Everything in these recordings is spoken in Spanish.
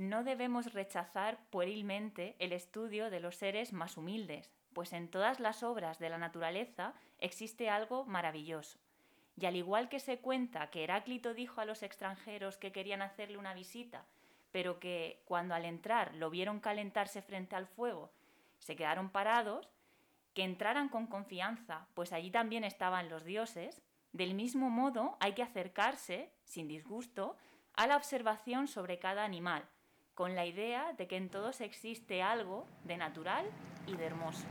no debemos rechazar puerilmente el estudio de los seres más humildes, pues en todas las obras de la naturaleza existe algo maravilloso. Y al igual que se cuenta que Heráclito dijo a los extranjeros que querían hacerle una visita, pero que cuando al entrar lo vieron calentarse frente al fuego, se quedaron parados, que entraran con confianza, pues allí también estaban los dioses, del mismo modo hay que acercarse, sin disgusto, a la observación sobre cada animal, con la idea de que en todos existe algo de natural y de hermoso.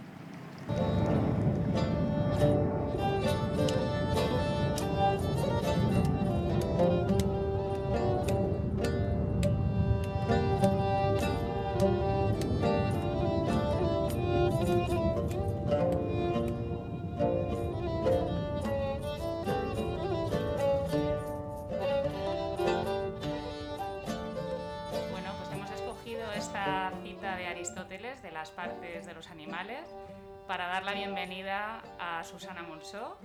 Las partes de los animales para dar la bienvenida a Susana Monsó.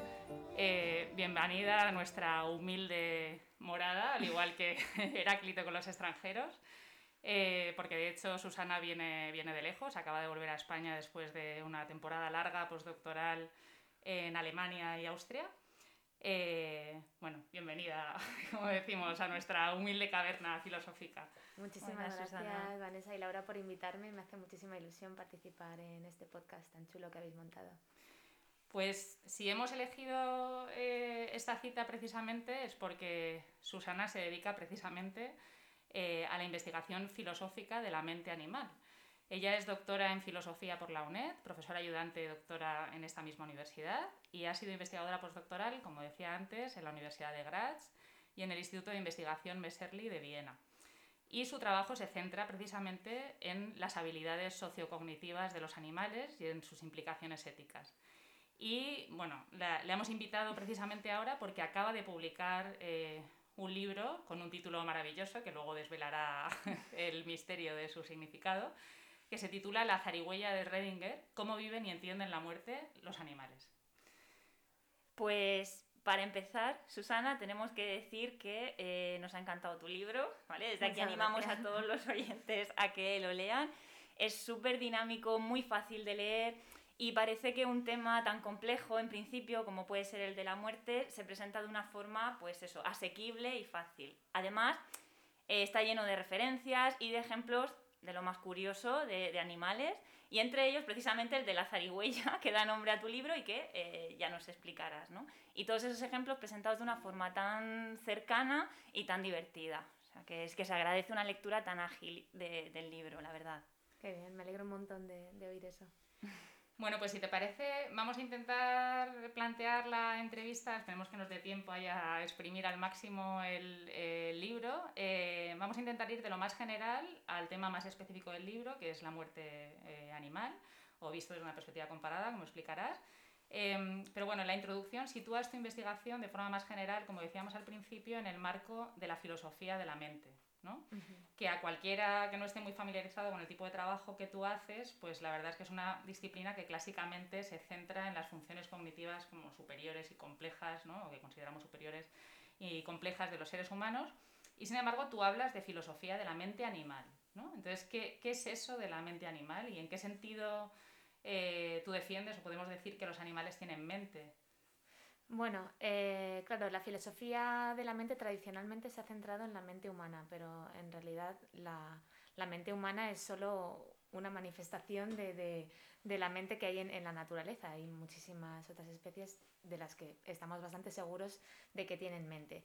Eh, bienvenida a nuestra humilde morada, al igual que Heráclito con los extranjeros, eh, porque de hecho Susana viene, viene de lejos, acaba de volver a España después de una temporada larga postdoctoral en Alemania y Austria. Eh, bueno, bienvenida, como decimos, a nuestra humilde caverna filosófica. Muchísimas gracias, Vanessa y Laura, por invitarme. Me hace muchísima ilusión participar en este podcast tan chulo que habéis montado. Pues si hemos elegido eh, esta cita precisamente es porque Susana se dedica precisamente eh, a la investigación filosófica de la mente animal. Ella es doctora en filosofía por la UNED, profesora ayudante doctora en esta misma universidad y ha sido investigadora postdoctoral, como decía antes, en la Universidad de Graz y en el Instituto de Investigación Messerli de Viena. Y su trabajo se centra precisamente en las habilidades sociocognitivas de los animales y en sus implicaciones éticas. Y bueno, la, hemos invitado precisamente ahora porque acaba de publicar eh, un libro con un título maravilloso que luego desvelará el misterio de su significado, que se titula La zarigüeya de Redinger, cómo viven y entienden la muerte los animales. Pues para empezar, Susana, tenemos que decir que eh, nos ha encantado tu libro, ¿vale? Desde aquí animamos a todos los oyentes a que lo lean. Es súper dinámico, muy fácil de leer y parece que un tema tan complejo en principio como puede ser el de la muerte se presenta de una forma, pues eso, asequible y fácil. Además, eh, está lleno de referencias y de ejemplos de lo más curioso de, animales, y entre ellos precisamente el de la zarigüeya, que da nombre a tu libro y que eh, ya nos explicarás. ¿no? Y todos esos ejemplos presentados de una forma tan cercana y tan divertida. O sea, que es que se agradece una lectura tan ágil del libro, la verdad. Qué bien, me alegro un montón de, de oír eso. Bueno, pues si te parece, vamos a intentar plantear la entrevista, esperemos que nos dé tiempo a exprimir al máximo el, libro. Eh, vamos a intentar ir de lo más general al tema más específico del libro, que es la muerte eh, animal, o visto desde una perspectiva comparada, como explicarás. Eh, pero bueno, la introducción sitúa esta investigación de forma más general, como decíamos al principio, en el marco de la filosofía de la mente, que a cualquiera que no esté muy familiarizado con el tipo de trabajo que tú haces, pues la verdad es que es una disciplina que clásicamente se centra en las funciones cognitivas como superiores y complejas, ¿no? o que consideramos superiores y complejas de los seres humanos, y sin embargo tú hablas de filosofía de la mente animal. ¿no? Entonces, ¿qué, ¿qué, es eso de la mente animal y en qué sentido eh, tú defiendes o podemos decir que los animales tienen mente? Bueno, eh, claro, la filosofía de la mente tradicionalmente se ha centrado en la mente humana, pero en realidad la, mente humana es solo una manifestación de, la mente que hay en, la naturaleza. Hay muchísimas otras especies de las que estamos bastante seguros de que tienen mente.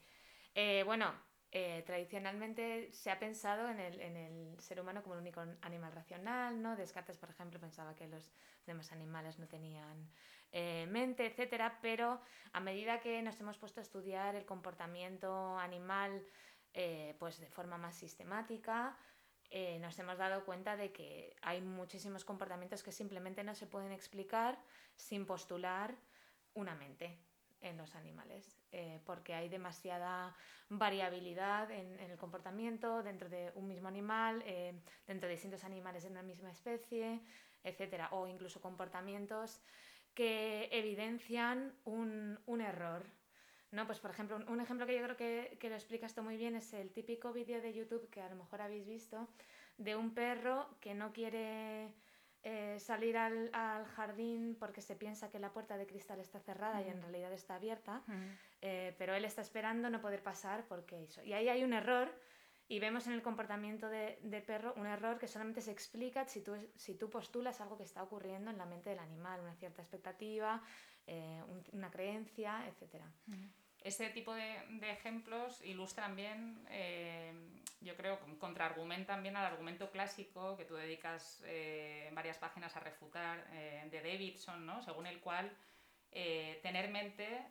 Eh, bueno, eh, tradicionalmente se ha pensado en el, en el, ser humano como el único animal racional, ¿no? Descartes, por ejemplo, pensaba que los demás animales no tenían eh, mente, etcétera, pero a medida que nos hemos puesto a estudiar el comportamiento animal eh, pues de forma más sistemática, nos hemos dado cuenta de que hay muchísimos comportamientos que simplemente no se pueden explicar sin postular una mente en los animales, eh, porque hay demasiada variabilidad en, el comportamiento dentro de un mismo animal, eh, dentro de distintos animales de una misma especie, etcétera, o incluso comportamientos que evidencian un, error No, pues por ejemplo, un ejemplo que yo creo que, que lo explica esto muy bien es el típico vídeo de YouTube que a lo mejor habéis visto de un perro que no quiere eh, salir al, al, jardín porque se piensa que la puerta de cristal está cerrada y en realidad está abierta, eh, pero él está esperando no poder pasar porque eso. Y ahí hay un error y vemos en el comportamiento de, perro un error que solamente se explica si tú, si tú postulas algo que está ocurriendo en la mente del animal, una cierta expectativa, eh, una creencia, etc. Ese tipo de, ejemplos ilustran bien, eh, yo creo, contraargumentan bien al argumento clásico que tú dedicas eh, varias páginas a refutar de Davidson, ¿no? según el cual tener mente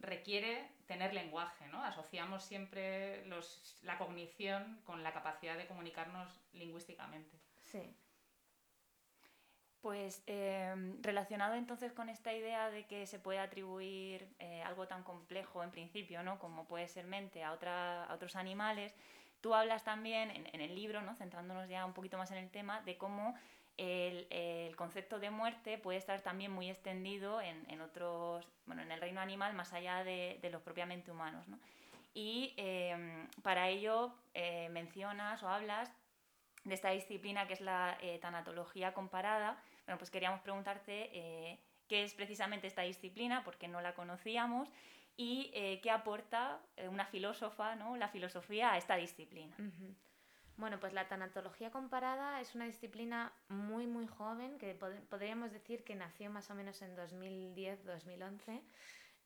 requiere tener lenguaje, ¿no? Asociamos siempre los, la cognición con la capacidad de comunicarnos lingüísticamente. Sí. Pues em, relacionado entonces con esta idea de que se puede atribuir eh, algo tan complejo en principio, ¿no? como puede ser mente, a, otra, otros animales, tú hablas también en, el libro, ¿no? centrándonos ya un poquito más en el tema, de cómo el, el concepto de muerte puede estar también muy extendido en, en, otros, bueno, en el reino animal más allá de, de los propiamente humanos. ¿no? Y eh, para ello eh, mencionas o hablas de esta disciplina que es la eh, tanatología comparada, bueno, pues queríamos preguntarte eh, qué es precisamente esta disciplina, porque no la conocíamos, y eh, qué aporta eh, una filósofa, ¿no? la filosofía, a esta disciplina. Uh -huh. Bueno, pues la tanatología comparada es una disciplina muy, muy joven, que pod podríamos decir que nació más o menos en 2010-2011.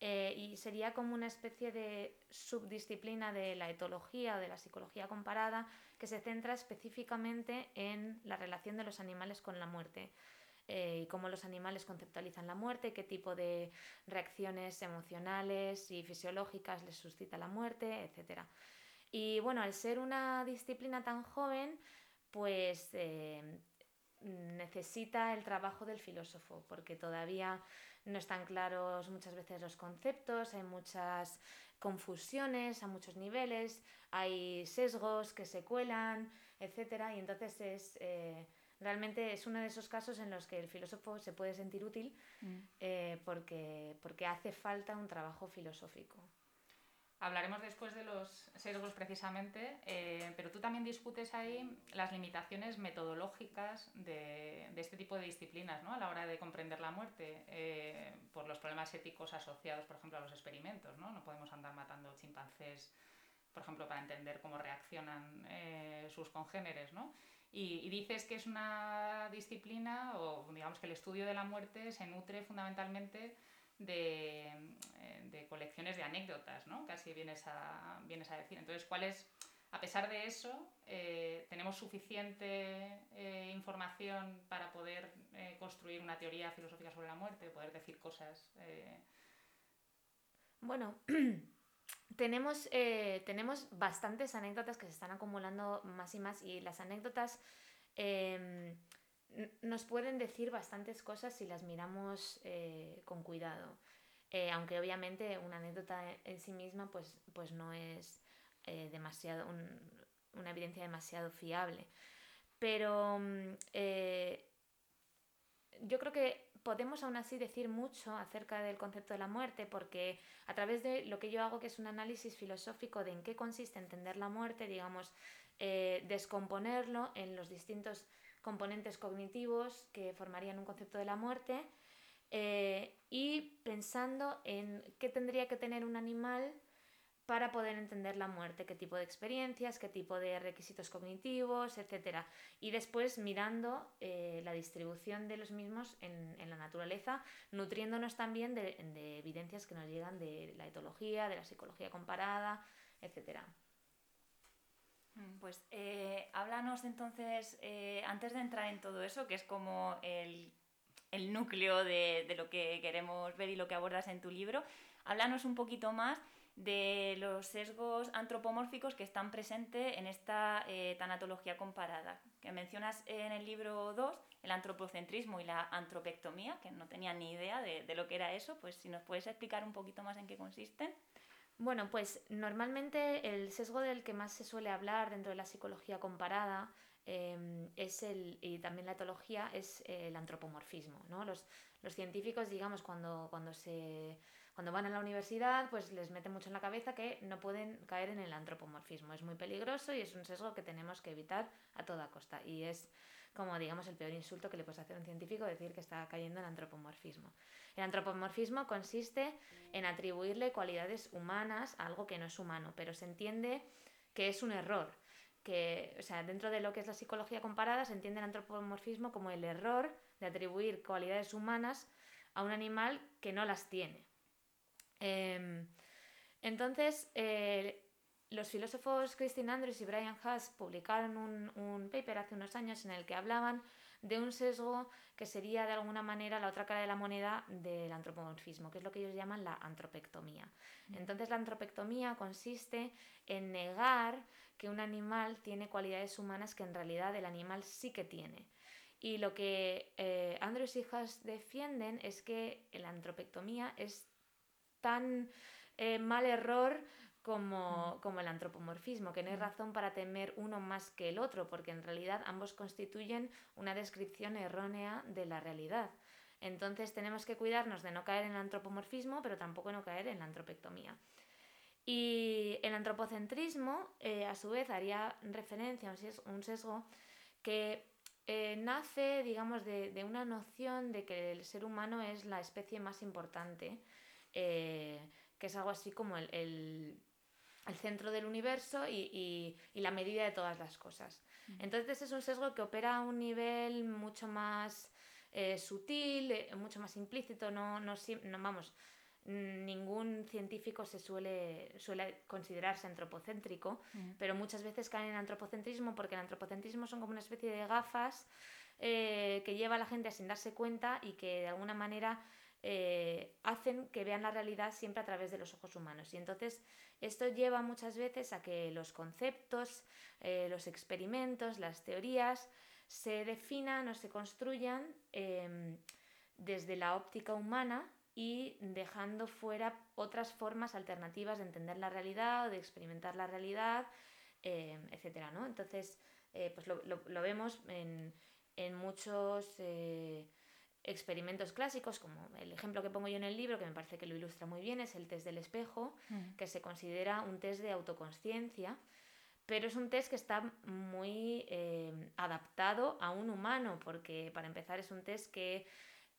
Eh, y sería como una especie de subdisciplina de la etología o de la psicología comparada que se centra específicamente en la relación de los animales con la muerte eh, y cómo los animales conceptualizan la muerte, qué tipo de reacciones emocionales y fisiológicas les suscita la muerte, etc. Y bueno, al ser una disciplina tan joven, pues eh, necesita el trabajo del filósofo, porque todavía no están claros muchas veces los conceptos, hay muchas confusiones a muchos niveles, hay sesgos que se cuelan, etc. Y entonces es... Eh, realmente es uno de esos casos en los que el filósofo se puede sentir útil mm. eh, porque, porque hace falta un trabajo filosófico. Hablaremos después de los sesgos precisamente, eh, pero tú también discutes ahí las limitaciones metodológicas de, de, este tipo de disciplinas ¿no? a la hora de comprender la muerte, eh, por los problemas éticos asociados, por ejemplo, a los experimentos. No, no podemos andar matando chimpancés, por ejemplo, para entender cómo reaccionan eh, sus congéneres. ¿no? Y, y, dices que es una disciplina, o digamos que el estudio de la muerte se nutre fundamentalmente de, eh, de colecciones de anécdotas, ¿no? Casi vienes a, vienes a decir. Entonces, ¿cuál es, a pesar de eso, eh, tenemos suficiente eh, información para poder construir una teoría filosófica sobre la muerte, poder decir cosas? Bueno. tenemos, tenemos bastantes anécdotas que se están acumulando más y más y las anécdotas eh, nos pueden decir bastantes cosas si las miramos eh, con cuidado. Eh, aunque obviamente una anécdota en sí misma pues, pues no es eh, demasiado un, una evidencia demasiado fiable. Pero eh, yo creo que podemos aún así decir mucho acerca del concepto de la muerte porque a través de lo que yo hago, que es un análisis filosófico de en qué consiste entender la muerte, digamos, descomponerlo en los distintos componentes cognitivos que formarían un concepto de la muerte eh, y pensando en qué tendría que tener un animal para poder entender la muerte, qué tipo de experiencias, qué tipo de requisitos cognitivos, etc. Y después mirando eh, la distribución de los mismos en, en, la naturaleza, nutriéndonos también de, de evidencias que nos llegan de la etología, de la psicología comparada, etc. Mm, pues eh, háblanos entonces, eh, antes de entrar en todo eso, que es como el, el núcleo de, de, lo que queremos ver y lo que abordas en tu libro, háblanos un poquito más de los sesgos antropomórficos que están presentes en esta eh, tanatología comparada, que mencionas en el libro 2, el antropocentrismo y la antropectomía, que no tenía ni idea de, de lo que era eso, pues si nos puedes explicar un poquito más en qué consisten. Bueno, pues normalmente el sesgo del que más se suele hablar dentro de la psicología comparada eh, es el, y también la etología es el antropomorfismo. ¿no? Los, los científicos, digamos, cuando, cuando, se, cuando van a la universidad, pues les mete mucho en la cabeza que no pueden caer en el antropomorfismo. Es muy peligroso y es un sesgo que tenemos que evitar a toda costa. Y es como, digamos, el peor insulto que le puedes hacer a un científico decir que está cayendo en antropomorfismo. El antropomorfismo consiste en atribuirle cualidades humanas a algo que no es humano, pero se entiende que es un error. Que, o sea, dentro de lo que es la psicología comparada, se entiende el antropomorfismo como el error de atribuir cualidades humanas a un animal que no las tiene. Em, entonces, eh, los filósofos Christine Andrews y Brian Huss publicaron un, un, paper hace unos años en el que hablaban de un sesgo que sería de alguna manera la otra cara de la moneda del antropomorfismo, que es lo que ellos llaman la antropectomía. Mm. Entonces la antropectomía consiste en negar que un animal tiene cualidades humanas que en realidad el animal sí que tiene. Y lo que eh, Andrews y Huss defienden es que la antropectomía es tan eh, mal error como, como, el antropomorfismo, que no hay razón para temer uno más que el otro, porque en realidad ambos constituyen una descripción errónea de la realidad. Entonces tenemos que cuidarnos de no caer en el antropomorfismo, pero tampoco no caer en la antropectomía. Y el antropocentrismo, eh, a su vez, haría referencia a un sesgo que eh, nace, digamos, de, de, una noción de que el ser humano es la especie más importante, eh, que es algo así como el, el, el centro del universo y, y, y, la medida de todas las cosas. Entonces es un sesgo que opera a un nivel mucho más eh, sutil, mucho más implícito, no, no, no vamos, ningún científico se suele, suele considerarse antropocéntrico, mm. pero muchas veces caen en antropocentrismo porque el antropocentrismo son como una especie de gafas eh, que lleva a la gente a sin darse cuenta y que de alguna manera eh, hacen que vean la realidad siempre a través de los ojos humanos. Y entonces esto lleva muchas veces a que los conceptos, eh, los experimentos, las teorías se definan o se construyan em, desde la óptica humana y dejando fuera otras formas alternativas de entender la realidad o de experimentar la realidad, eh, etc. ¿no? Entonces, eh, pues lo, lo, lo, vemos en, en muchos experimentos clásicos, como el ejemplo que pongo yo en el libro, que me parece que lo ilustra muy bien, es el test del espejo, mm. que se considera un test de autoconsciencia, pero es un test que está muy eh, adaptado a un humano, porque para empezar es un test que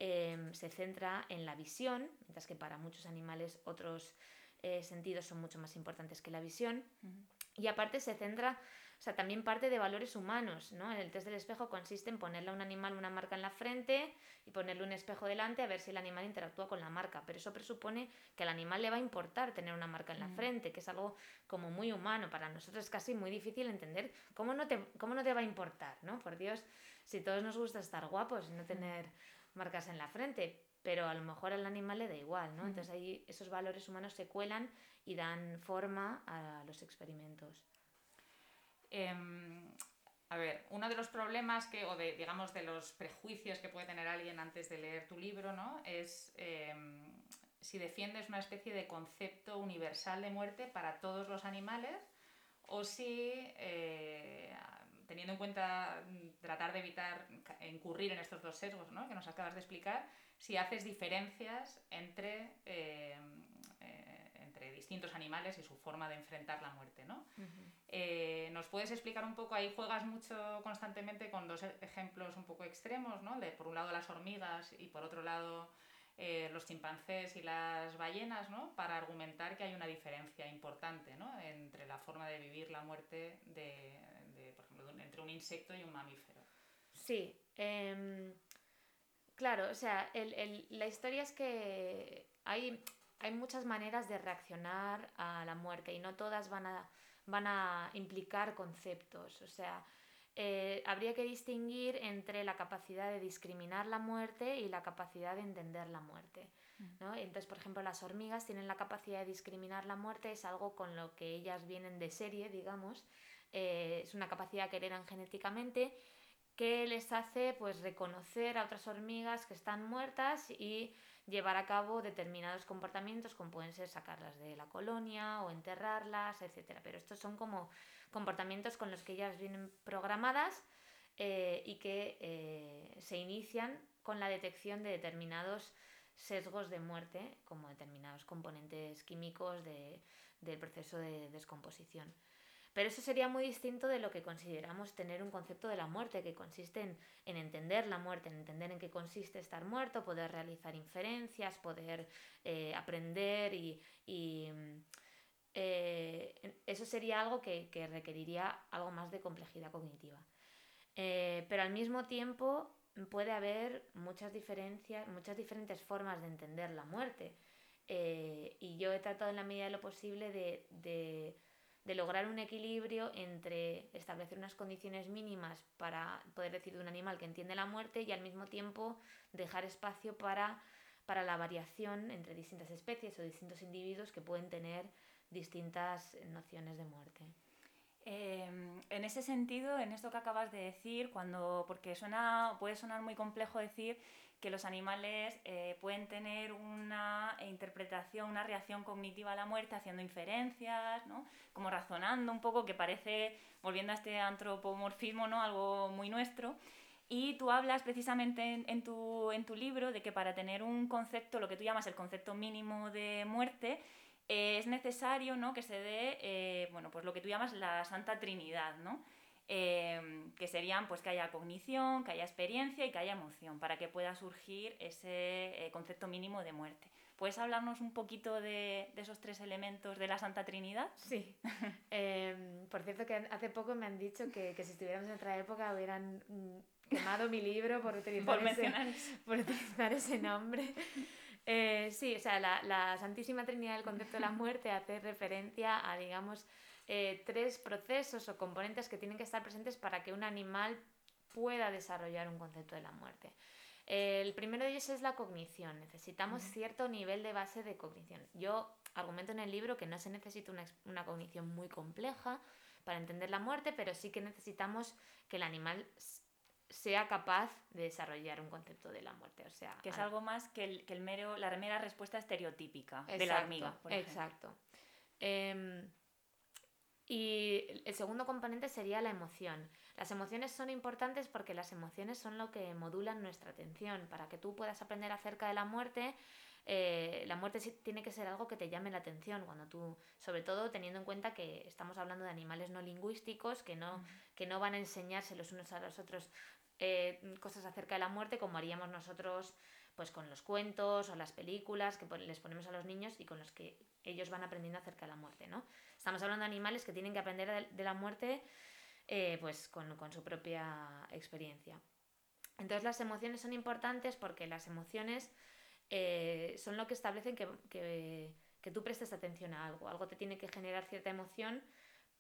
Em, se centra en la visión, mientras que para muchos animales otros eh, sentidos son mucho más importantes que la visión. Y aparte se centra, o sea, también parte de valores humanos, ¿no? El test del espejo consiste en ponerle a un animal una marca en la frente y ponerle un espejo delante a ver si el animal interactúa con la marca, pero eso presupone que al animal le va a importar tener una marca en la frente, que es algo como muy humano, para nosotros es casi muy difícil entender cómo no te, cómo no te va a importar, ¿no? Por Dios, si todos nos gusta estar guapos y no tener marcas en la frente, pero a lo mejor al animal le da igual, ¿no? Entonces ahí esos valores humanos se cuelan y dan forma a los experimentos. Eh, a ver, uno de los problemas que, o de, digamos, de los prejuicios que puede tener alguien antes de leer tu libro, ¿no? Es eh, si defiendes una especie de concepto universal de muerte para todos los animales o si eh, teniendo en cuenta mm, tratar de evitar incurrir en estos dos sesgos ¿no? que nos acabas de explicar, si haces diferencias entre, eh, eh, entre distintos animales y su forma de enfrentar la muerte. ¿no? Uh -huh. eh, ¿Nos puedes explicar un poco? Ahí juegas mucho constantemente con dos ejemplos un poco extremos, ¿no? de por un lado las hormigas y por otro lado eh, los chimpancés y las ballenas, ¿no? para argumentar que hay una diferencia importante ¿no? entre la forma de vivir la muerte de, entre un insecto y un mamífero. Sí, eh, claro, o sea, el, el, la historia es que hay, hay muchas maneras de reaccionar a la muerte y no todas van a, van a implicar conceptos, o sea, eh, habría que distinguir entre la capacidad de discriminar la muerte y la capacidad de entender la muerte. ¿no? Entonces, por ejemplo, las hormigas tienen la capacidad de discriminar la muerte, es algo con lo que ellas vienen de serie, digamos, eh, es una capacidad que heredan genéticamente que les hace pues reconocer a otras hormigas que están muertas y llevar a cabo determinados comportamientos como pueden ser sacarlas de la colonia o enterrarlas, etcétera. Pero estos son como comportamientos con los que ellas vienen programadas eh, y que eh, se inician con la detección de determinados sesgos de muerte, como determinados componentes químicos del proceso de descomposición. Pero eso sería muy distinto de lo que consideramos tener un concepto de la muerte, que consiste en, entender la muerte, en entender en qué consiste estar muerto, poder realizar inferencias, poder eh, aprender y, eh, eso sería algo que, requeriría algo más de complejidad cognitiva. Eh, pero al mismo tiempo puede haber muchas diferencias, muchas diferentes formas de entender la muerte. y yo he tratado en la medida de lo posible de lograr un equilibrio entre establecer unas condiciones mínimas para poder decir de un animal que entiende la muerte y al mismo tiempo dejar espacio para, para la variación entre distintas especies o distintos individuos que pueden tener distintas nociones de muerte. Em, en ese sentido, en esto que acabas de decir, cuando, porque suena, puede sonar muy complejo decir que los animales eh, pueden tener una interpretación, una reacción cognitiva a la muerte haciendo inferencias, ¿no? como razonando un poco, que parece, volviendo a este antropomorfismo, ¿no? algo muy nuestro. Y tú hablas precisamente en, tu, en tu libro de que para tener un concepto, lo que tú llamas el concepto mínimo de muerte, eh, es necesario ¿no? que se dé eh, bueno, pues lo que tú llamas la Santa Trinidad, ¿no? Em, que serían pues que haya cognición, que haya experiencia y que haya emoción, para que pueda surgir ese eh, concepto mínimo de muerte. ¿Puedes hablarnos un poquito de, esos tres elementos de la Santa Trinidad? Sí. Em, por cierto, que hace poco me han dicho que, si estuviéramos en otra época hubieran mm, quemado mi libro por utilizar, ese, por utilizar ese nombre. Eh, sí, o sea, la, la Santísima Trinidad del concepto de la muerte hace referencia a, digamos, eh, tres procesos o componentes que tienen que estar presentes para que un animal pueda desarrollar un concepto de la muerte. El primero de ellos es la cognición. Necesitamos cierto nivel de base de cognición. Yo argumento en el libro que no se necesita una, cognición muy compleja para entender la muerte, pero sí que necesitamos que el animal sea capaz de desarrollar un concepto de la muerte. O sea, que es algo más que, el, que el mero, la mera respuesta estereotípica de la hormiga. exacto. Em, y el segundo componente sería la emoción. Las emociones son importantes porque las emociones son lo que modulan nuestra atención. Para que tú puedas aprender acerca de la muerte, eh, la muerte tiene que ser algo que te llame la atención. Cuando tú, sobre todo teniendo en cuenta que estamos hablando de animales no lingüísticos, que no, que no van a enseñarse los unos a los otros eh, cosas acerca de la muerte como haríamos nosotros pues con los cuentos o las películas que les ponemos a los niños y con los que ellos van aprendiendo acerca de la muerte, ¿no? Estamos hablando de animales que tienen que aprender de, la muerte eh, pues con, su propia experiencia. Entonces las emociones son importantes porque las emociones eh, son lo que establecen que, que, tú prestes atención a algo. Algo te tiene que generar cierta emoción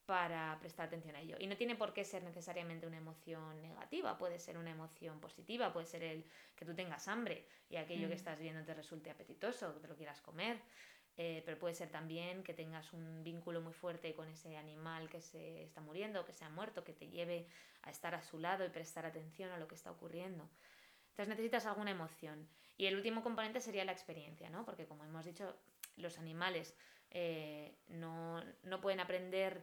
para prestar atención a ello. Y no tiene por qué ser necesariamente una emoción negativa, puede ser una emoción positiva, puede ser el que tú tengas hambre y aquello que mm. estás viendo te resulte apetitoso, que te lo quieras comer. Eh, pero puede ser también que tengas un vínculo muy fuerte con ese animal que se está muriendo, que se ha muerto, que te lleve a estar a su lado y prestar atención a lo que está ocurriendo. Entonces necesitas alguna emoción. Y el último componente sería la experiencia, ¿no? Porque como hemos dicho, los animales eh, no, no pueden aprender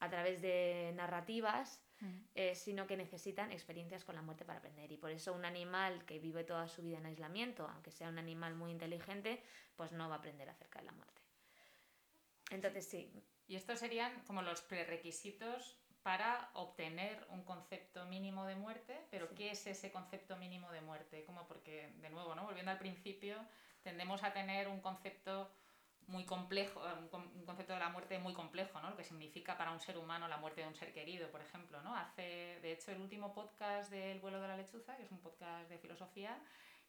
a través de narrativas, mm. eh, sino que necesitan experiencias con la muerte para aprender. Y por eso un animal que vive toda su vida en aislamiento, aunque sea un animal muy inteligente, pues no va a aprender acerca de la muerte. Entonces sí. Y estos serían como los prerequisitos para obtener un concepto mínimo de muerte, pero ¿qué es ese concepto mínimo de muerte? Como porque, de nuevo, ¿no? volviendo al principio, tendemos a tener un concepto muy complejo, eh, un, concepto de la muerte muy complejo, ¿no? Lo que significa para un ser humano la muerte de un ser querido, por ejemplo, ¿no? Hace, de hecho, el último podcast del vuelo de la lechuza, que es un podcast de filosofía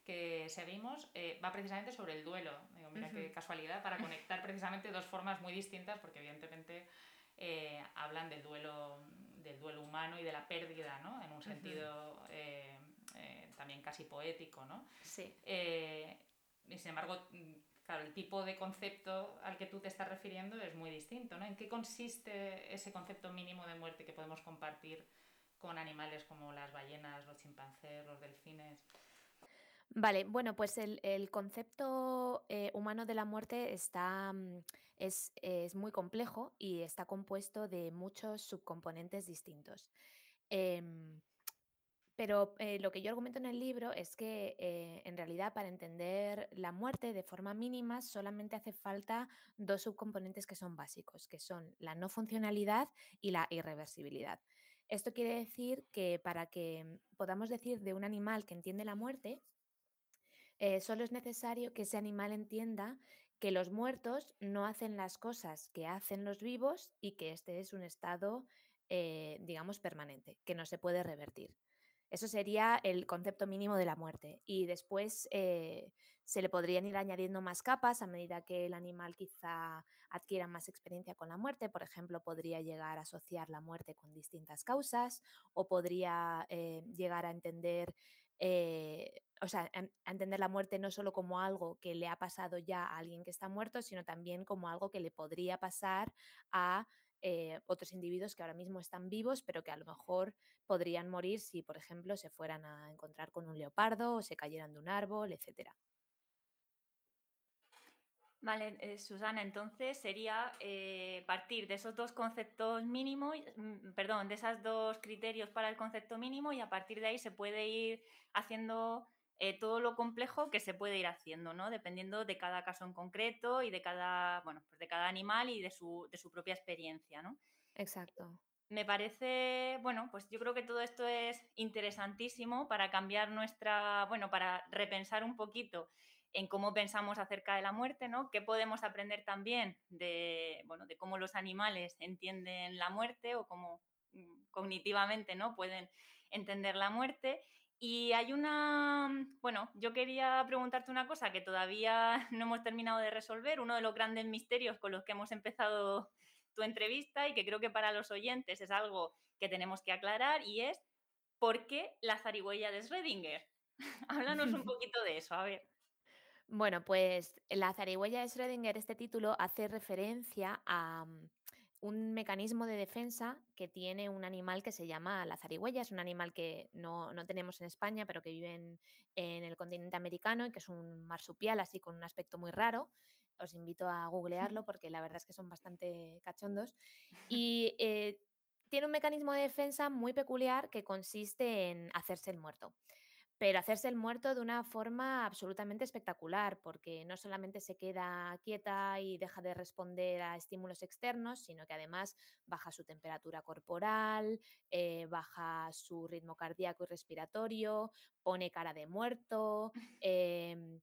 que seguimos, eh, va precisamente sobre el duelo. Digo, mira qué casualidad, para conectar precisamente dos formas muy distintas, porque evidentemente eh, hablan del duelo, del duelo humano y de la pérdida, ¿no? En un sentido también casi poético, ¿no? Sí. y sin embargo, Claro, el tipo de concepto al que tú te estás refiriendo es muy distinto, ¿no? ¿En qué consiste ese concepto mínimo de muerte que podemos compartir con animales como las ballenas, los chimpancés, los delfines? Vale, bueno, pues el, concepto eh, humano de la muerte está, mm, es, muy complejo y está compuesto de muchos subcomponentes distintos. Em, Pero eh, lo que yo argumento en el libro es que eh, en realidad para entender la muerte de forma mínima solamente hace falta dos subcomponentes que son básicos, que son la no funcionalidad y la irreversibilidad. Esto quiere decir que para que podamos decir de un animal que entiende la muerte, eh, solo es necesario que ese animal entienda que los muertos no hacen las cosas que hacen los vivos y que este es un estado, digamos, permanente, que no se puede revertir. Eso sería el concepto mínimo de la muerte. Y después eh, se le podrían ir añadiendo más capas a medida que el animal quizá adquiera más experiencia con la muerte. Por ejemplo, podría llegar a asociar la muerte con distintas causas o podría eh, llegar a entender, eh, o sea, a entender la muerte no solo como algo que le ha pasado ya a alguien que está muerto, sino también como algo que le podría pasar a otros individuos que ahora mismo están vivos, pero que a lo mejor podrían morir si, por ejemplo, se fueran a encontrar con un leopardo o se cayeran de un árbol, etc. Vale, eh, Susana, entonces sería eh, partir de esos dos conceptos mínimos, mm, perdón, de esos dos criterios para el concepto mínimo y a partir de ahí se puede ir haciendo eh, todo lo complejo que se puede ir haciendo, ¿no? Dependiendo de cada caso en concreto y de cada, bueno, pues de cada animal y de su, de su propia experiencia, ¿no? Exacto. Me parece, bueno, pues yo creo que todo esto es interesantísimo para cambiar nuestra, bueno, para repensar un poquito en cómo pensamos acerca de la muerte, ¿no? ¿Qué podemos aprender también de, bueno, de cómo los animales entienden la muerte o cómo mm, cognitivamente, ¿no? Pueden entender la muerte y hay una, bueno, yo quería preguntarte una cosa que todavía no hemos terminado de resolver, uno de los grandes misterios con los que hemos empezado tu entrevista y que creo que para los oyentes es algo que tenemos que aclarar y es ¿por qué la zarigüeya de Schrödinger? Háblanos un poquito de eso, a ver. Bueno, pues la zarigüeya de Schrödinger, este título hace referencia a, mm, un mecanismo de defensa que tiene un animal que se llama la zarigüeya. Es un animal que no, tenemos en España, pero que vive en, el continente americano y que es un marsupial así con un aspecto muy raro. Os invito a googlearlo porque la verdad es que son bastante cachondos. Y eh, tiene un mecanismo de defensa muy peculiar que consiste en hacerse el muerto pero hacerse el muerto de una forma absolutamente espectacular, porque no solamente se queda quieta y deja de responder a estímulos externos, sino que además baja su temperatura corporal, eh, baja su ritmo cardíaco y respiratorio, pone cara de muerto, em,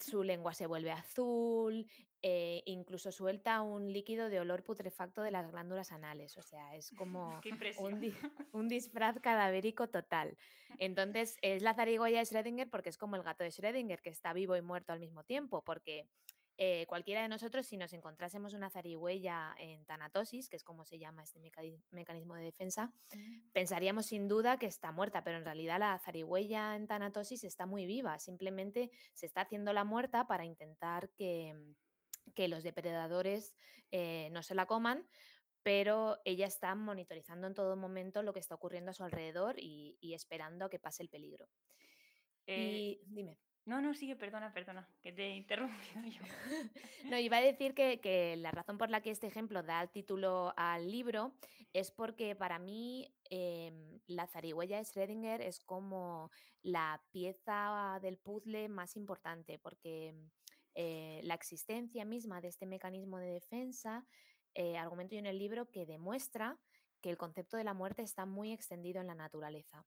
su lengua se vuelve azul, eh, incluso suelta un líquido de olor putrefacto de las glándulas anales. O sea, es como un, disfraz cadavérico total. Entonces, es la zarigüeya de Schrödinger porque es como el gato de Schrödinger, que está vivo y muerto al mismo tiempo, porque eh, cualquiera de nosotros, si nos encontrásemos una zarigüeya en tanatosis, que es como se llama este mecanismo de defensa, mm. pensaríamos sin duda que está muerta, pero en realidad la zarigüeya en tanatosis está muy viva, simplemente se está haciendo la muerta para intentar que, los depredadores eh, no se la coman, pero ella está monitorizando en todo momento lo que está ocurriendo a su alrededor y, esperando a que pase el peligro. y dime. No, no, sigue, perdona, perdona, que te he interrumpido yo. no, iba a decir que, la razón por la que este ejemplo da el título al libro es porque para mí em, la zarigüeya de Schrödinger es como la pieza del puzzle más importante, porque eh, la existencia misma de este mecanismo de defensa, eh, argumento yo en el libro que demuestra que el concepto de la muerte está muy extendido en la naturaleza.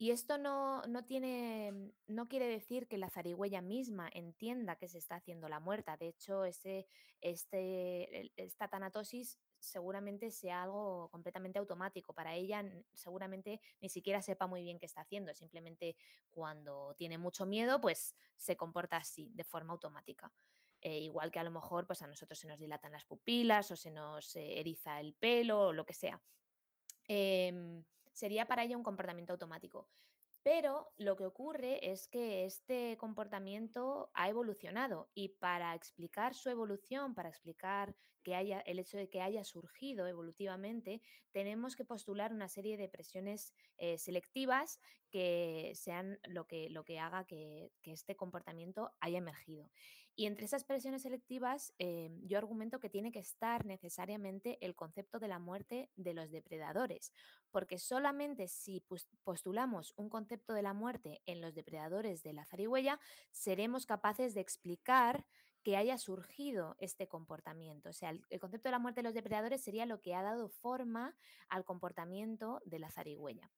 Y esto no, tiene, no quiere decir que la zarigüeya misma entienda que se está haciendo la muerta. De hecho, ese, este, esta tanatosis seguramente sea algo completamente automático. Para ella seguramente ni siquiera sepa muy bien qué está haciendo. Simplemente cuando tiene mucho miedo, pues se comporta así, de forma automática. Eh, igual que a lo mejor pues a nosotros se nos dilatan las pupilas o se nos eh, eriza el pelo o lo que sea. Em, sería para ella un comportamiento automático. Pero lo que ocurre es que este comportamiento ha evolucionado y para explicar su evolución, para explicar que haya, el hecho de que haya surgido evolutivamente, tenemos que postular una serie de presiones eh, selectivas que sean lo que, lo que haga que, que, este comportamiento haya emergido. Y entre esas presiones selectivas, eh, yo argumento que tiene que estar necesariamente el concepto de la muerte de los depredadores, porque solamente si postulamos un concepto de la muerte en los depredadores de la zarigüeya, seremos capaces de explicar que haya surgido este comportamiento. O sea, el, concepto de la muerte de los depredadores sería lo que ha dado forma al comportamiento de la zarigüeya.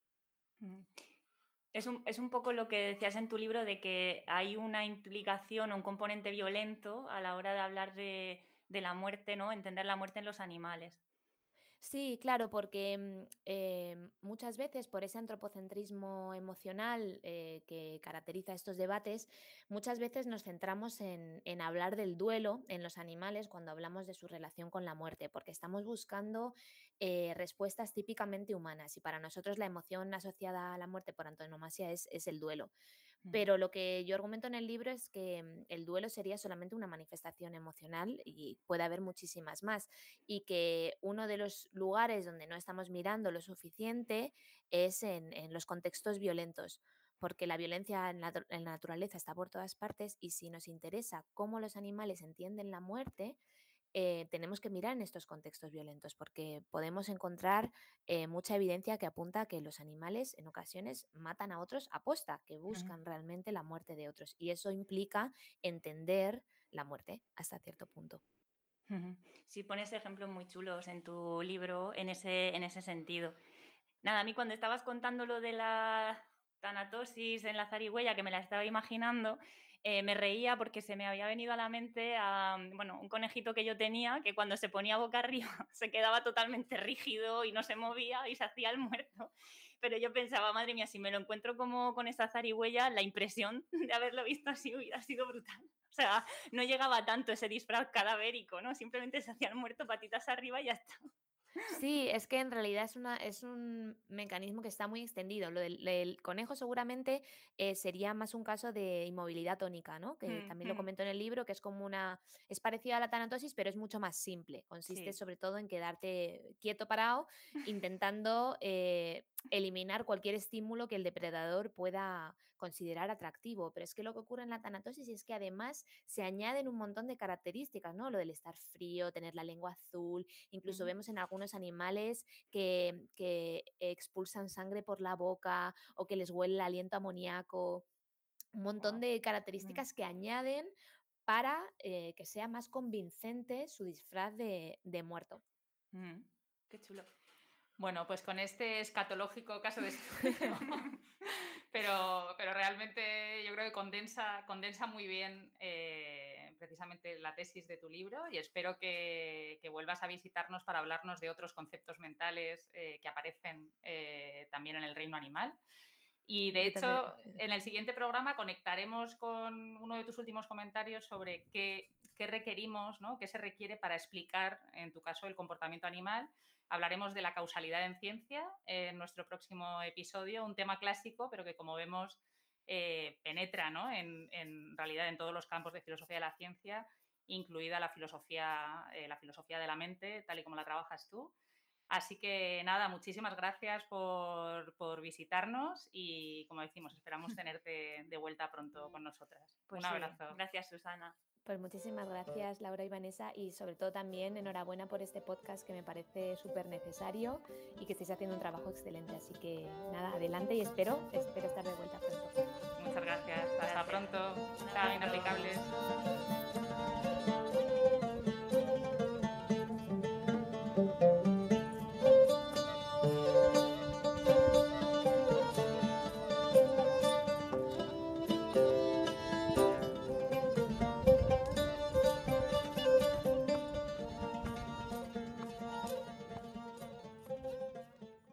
Es un, poco lo que decías en tu libro de que hay una implicación o un componente violento a la hora de hablar de, de la muerte, ¿no? Entender la muerte en los animales. Sí, claro, porque mm, em, muchas veces por ese antropocentrismo emocional eh, que caracteriza estos debates, muchas veces nos centramos en, hablar del duelo en los animales cuando hablamos de su relación con la muerte, porque estamos buscando eh, respuestas típicamente humanas y para nosotros la emoción asociada a la muerte por antonomasia es, es el duelo. Pero lo que yo argumento en el libro es que mm, el duelo sería solamente una manifestación emocional y puede haber muchísimas más. Y que uno de los lugares donde no estamos mirando lo suficiente es en, los contextos violentos porque la violencia en la, naturaleza está por todas partes y si nos interesa cómo los animales entienden la muerte, eh, tenemos que mirar en estos contextos violentos porque podemos encontrar eh, mucha evidencia que apunta a que los animales en ocasiones matan a otros a posta, que buscan realmente la muerte de otros. Y eso implica entender la muerte hasta cierto punto. Sí, pones ejemplos muy chulos en tu libro en ese, en ese sentido. Nada, a mí cuando estabas contando lo de la tanatosis en la zarigüeya, que me la estaba imaginando, eh, me reía porque se me había venido a la mente a, bueno, un conejito que yo tenía que cuando se ponía boca arriba se quedaba totalmente rígido y no se movía y se hacía el muerto. Pero yo pensaba, madre mía, si me lo encuentro como con esa zarigüeya, la impresión de haberlo visto así hubiera sido brutal. O sea, no llegaba tanto ese disfraz cadavérico, ¿no? Simplemente se hacía el muerto patitas arriba y ya está. Sí, es que en realidad es, una, es un mecanismo que está muy extendido. Lo del, conejo seguramente eh, sería más un caso de inmovilidad tónica, ¿no? Que mm, también lo mm. comento en el libro, que es como una... es parecida a la tanatosis, pero es mucho más simple. Consiste sobre todo en quedarte quieto parado, intentando eh, eliminar cualquier estímulo que el depredador pueda considerar atractivo. Pero es que lo que ocurre en la tanatosis es que además se añaden un montón de características, ¿no? Lo del estar frío, tener la lengua azul, incluso vemos en algunos animales que, expulsan sangre por la boca o que les huele el aliento amoníaco. Un montón de características que añaden para eh, que sea más convincente su disfraz de, muerto. Qué chulo. Bueno, pues con este escatológico caso de estudio, pero, pero realmente yo creo que condensa, condensa muy bien eh, precisamente la tesis de tu libro y espero que, vuelvas a visitarnos para hablarnos de otros conceptos mentales eh, que aparecen eh, también en el reino animal. Y de hecho, en el siguiente programa conectaremos con uno de tus últimos comentarios sobre qué, qué requerimos, ¿no? qué se requiere para explicar, en tu caso, el comportamiento animal Hablaremos de la causalidad en ciencia en nuestro próximo episodio, un tema clásico, pero que como vemos eh, penetra en, realidad en todos los campos de filosofía de la ciencia, incluida la filosofía, eh, la filosofía de la mente, tal y como la trabajas tú. Así que nada, muchísimas gracias por, visitarnos y como decimos, esperamos tenerte de vuelta pronto con nosotras. Pues un abrazo. Gracias, Susana. Pues muchísimas gracias Laura y Vanessa y sobre todo también enhorabuena por este podcast que me parece súper necesario y que estáis haciendo un trabajo excelente. Así que nada, adelante y espero, espero estar de vuelta pronto. Muchas gracias. Hasta pronto. Chao, inaplicables.